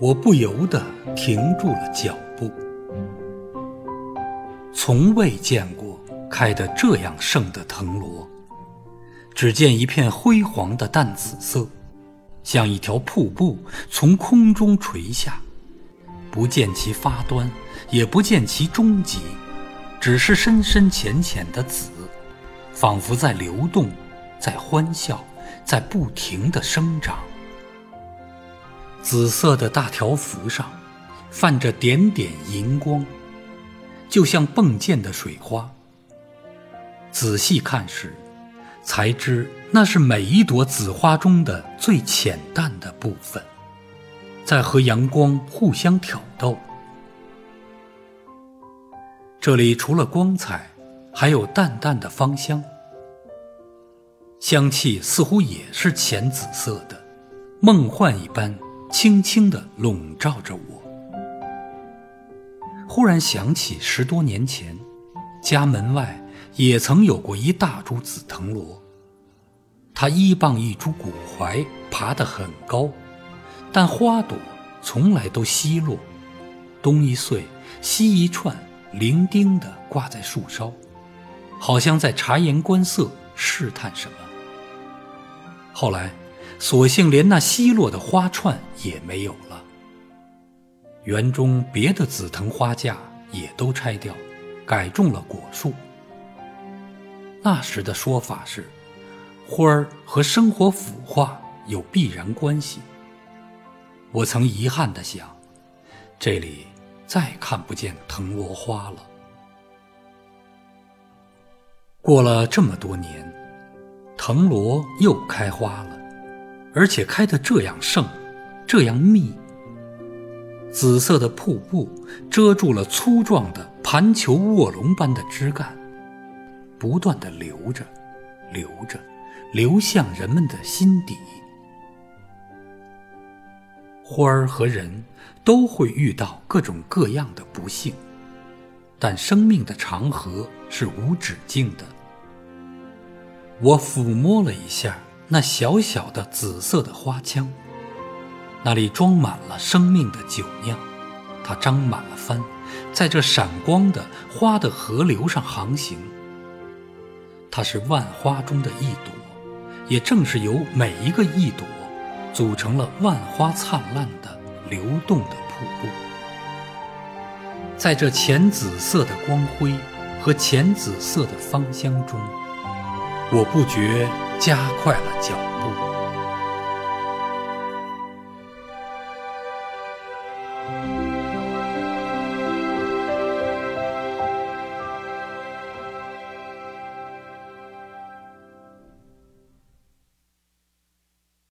我不由得停住了脚步。从未见过开得这样盛的藤萝，只见一片辉煌的淡紫色，像一条瀑布从空中垂下，不见其发端，也不见其终极，只是深深浅浅的紫，仿佛在流动，在欢笑，在不停地生长。紫色的大条幅上，泛着点点银光，就像迸溅的水花。仔细看时，才知那是每一朵紫花中的最浅淡的部分，在和阳光互相挑逗。这里除了光彩，还有淡淡的芳香，香气似乎也是浅紫色的，梦幻一般。轻轻地笼罩着我。忽然想起十多年前，家门外也曾有过一大株紫藤萝。它一傍一株古槐，爬得很高，但花朵从来都稀落，东一穗，西一串，伶仃地挂在树梢，好像在察言观色，试探什么。后来。索性连那稀落的花串也没有了。园中别的紫藤花架也都拆掉，改种了果树。那时的说法是，花儿和生活腐化有必然关系。我曾遗憾地想，这里再看不见藤萝花了。过了这么多年，藤萝又开花了。而且开得这样盛，这样密。紫色的瀑布遮住了粗壮的盘球卧龙般的枝干，不断的流着，流着，流向人们的心底。花儿和人都会遇到各种各样的不幸，但生命的长河是无止境的。我抚摸了一下。那小小的紫色的花腔，那里装满了生命的酒酿，它张满了帆，在这闪光的花的河流上航行。它是万花中的一朵，也正是由每一个一朵，组成了万花灿烂的流动的瀑布。在这浅紫色的光辉和浅紫色的芳香中，我不觉。加快了脚步。